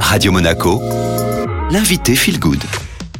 Radio Monaco, l'invité Feel Good.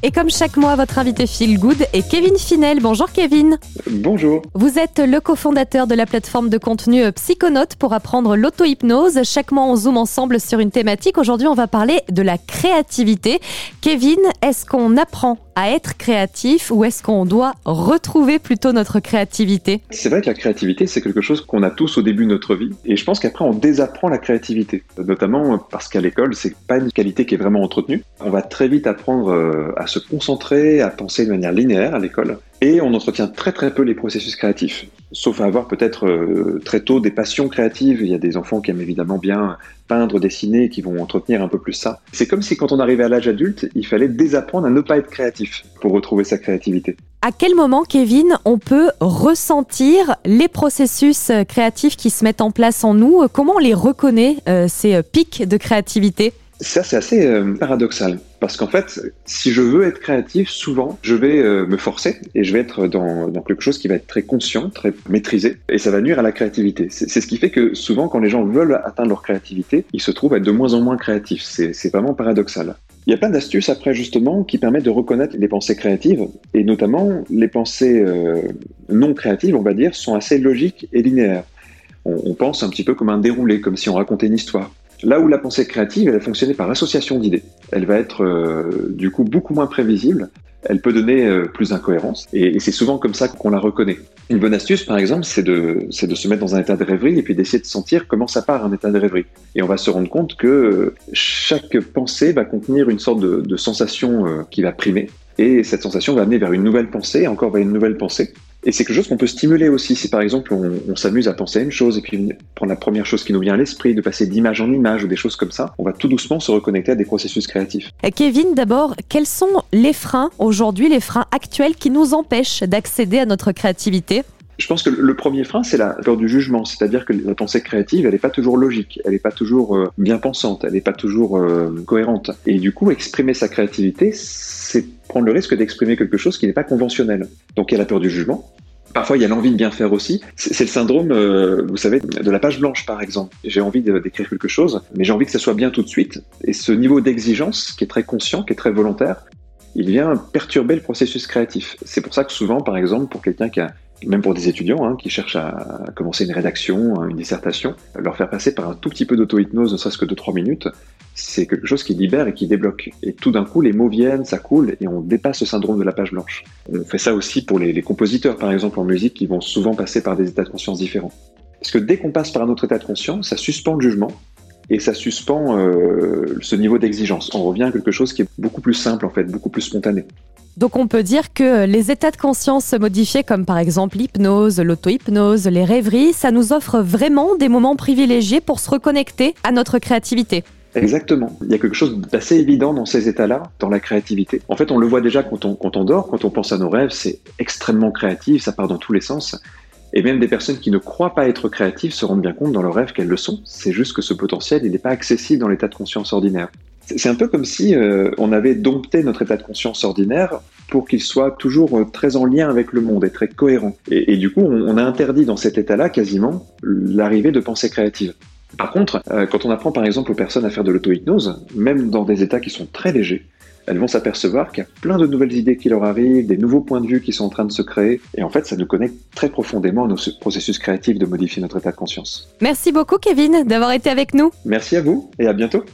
Et comme chaque mois, votre invité Feel Good est Kevin Finel. Bonjour Kevin. Bonjour. Vous êtes le cofondateur de la plateforme de contenu Psychonautes pour apprendre l'auto-hypnose. Chaque mois, on zoome ensemble sur une thématique. Aujourd'hui, on va parler de la créativité. Kevin, est-ce qu'on apprend à être créatif ou est-ce qu'on doit retrouver plutôt notre créativité? C'est vrai que la créativité, c'est quelque chose qu'on a tous au début de notre vie. Et je pense qu'après, on désapprend la créativité. Notamment parce qu'à l'école, c'est pas une qualité qui est vraiment entretenue. On va très vite apprendre euh, à se concentrer, à penser de manière linéaire à l'école. Et on entretient très très peu les processus créatifs, sauf à avoir peut-être euh, très tôt des passions créatives. Il y a des enfants qui aiment évidemment bien peindre, dessiner, qui vont entretenir un peu plus ça. C'est comme si quand on arrivait à l'âge adulte, il fallait désapprendre à ne pas être créatif pour retrouver sa créativité. À quel moment, Kevin, on peut ressentir les processus euh, créatifs qui se mettent en place en nous? Comment on les reconnaît, euh, ces pics de créativité? Ça, c'est assez euh, paradoxal. Parce qu'en fait, si je veux être créatif, souvent, je vais euh, me forcer et je vais être dans, quelque chose qui va être très conscient, très maîtrisé, et ça va nuire à la créativité. C'est ce qui fait que souvent, quand les gens veulent atteindre leur créativité, ils se trouvent à être de moins en moins créatifs. C'est vraiment paradoxal. Il y a plein d'astuces après justement qui permettent de reconnaître les pensées créatives et notamment les pensées euh, non créatives, on va dire, sont assez logiques et linéaires. On pense un petit peu comme un déroulé, comme si on racontait une histoire. Là où la pensée créative, elle va fonctionner par association d'idées. Elle va être euh, du coup beaucoup moins prévisible. Elle peut donner euh, plus d'incohérence. Et, c'est souvent comme ça qu'on la reconnaît. Une bonne astuce, par exemple, c'est de, de se mettre dans un état de rêverie et puis d'essayer de sentir comment ça part un état de rêverie. Et on va se rendre compte que euh, chaque pensée va contenir une sorte de, de sensation qui va primer. Et cette sensation va amener vers une nouvelle pensée, encore vers une nouvelle pensée. Et c'est quelque chose qu'on peut stimuler aussi. Si par exemple on, on s'amuse à penser à une chose et puis prendre la première chose qui nous vient à l'esprit, de passer d'image en image ou des choses comme ça, on va tout doucement se reconnecter à des processus créatifs. Kevin, d'abord, quels sont les freins aujourd'hui, les freins actuels qui nous empêchent d'accéder à notre créativité? Je pense que le premier frein, c'est la peur du jugement, c'est-à-dire que la pensée créative, elle n'est pas toujours logique, elle n'est pas toujours euh, bien pensante, elle n'est pas toujours euh, cohérente. Et du coup, exprimer sa créativité, c'est prendre le risque d'exprimer quelque chose qui n'est pas conventionnel. Donc il y a la peur du jugement, Parfois, il y a l'envie de bien faire aussi. C'est le syndrome, euh, vous savez, de la page blanche, par exemple. J'ai envie d'écrire quelque chose, mais j'ai envie que ça soit bien tout de suite. Et ce niveau d'exigence, qui est très conscient, qui est très volontaire, il vient perturber le processus créatif. C'est pour ça que souvent, par exemple, pour quelqu'un qui a même pour des étudiants hein, qui cherchent à commencer une rédaction, une dissertation, leur faire passer par un tout petit peu d'auto-hypnose, ne serait-ce que de 3 minutes, c'est quelque chose qui libère et qui débloque. Et tout d'un coup, les mots viennent, ça coule, et on dépasse le syndrome de la page blanche. On fait ça aussi pour les, compositeurs, par exemple, en musique, qui vont souvent passer par des états de conscience différents. Parce que dès qu'on passe par un autre état de conscience, ça suspend le jugement, et ça suspend euh, ce niveau d'exigence. On revient à quelque chose qui est beaucoup plus simple, en fait, beaucoup plus spontané. Donc on peut dire que les états de conscience modifiés comme par exemple l'hypnose, l'auto-hypnose, les rêveries, ça nous offre vraiment des moments privilégiés pour se reconnecter à notre créativité. Exactement. Il y a quelque chose d'assez évident dans ces états-là, dans la créativité. En fait, on le voit déjà quand on, dort, quand on pense à nos rêves, c'est extrêmement créatif, ça part dans tous les sens. Et même des personnes qui ne croient pas être créatives se rendent bien compte dans leurs rêves qu'elles le sont. C'est juste que ce potentiel, il n'est pas accessible dans l'état de conscience ordinaire. C'est un peu comme si euh, on avait dompté notre état de conscience ordinaire pour qu'il soit toujours euh, très en lien avec le monde et très cohérent. Et, du coup, on, a interdit dans cet état-là quasiment l'arrivée de pensées créatives. Par contre, euh, quand on apprend par exemple aux personnes à faire de l'auto-hypnose, même dans des états qui sont très légers, elles vont s'apercevoir qu'il y a plein de nouvelles idées qui leur arrivent, des nouveaux points de vue qui sont en train de se créer. Et en fait, ça nous connecte très profondément à nos processus créatifs de modifier notre état de conscience. Merci beaucoup, Kevin, d'avoir été avec nous. Merci à vous et à bientôt.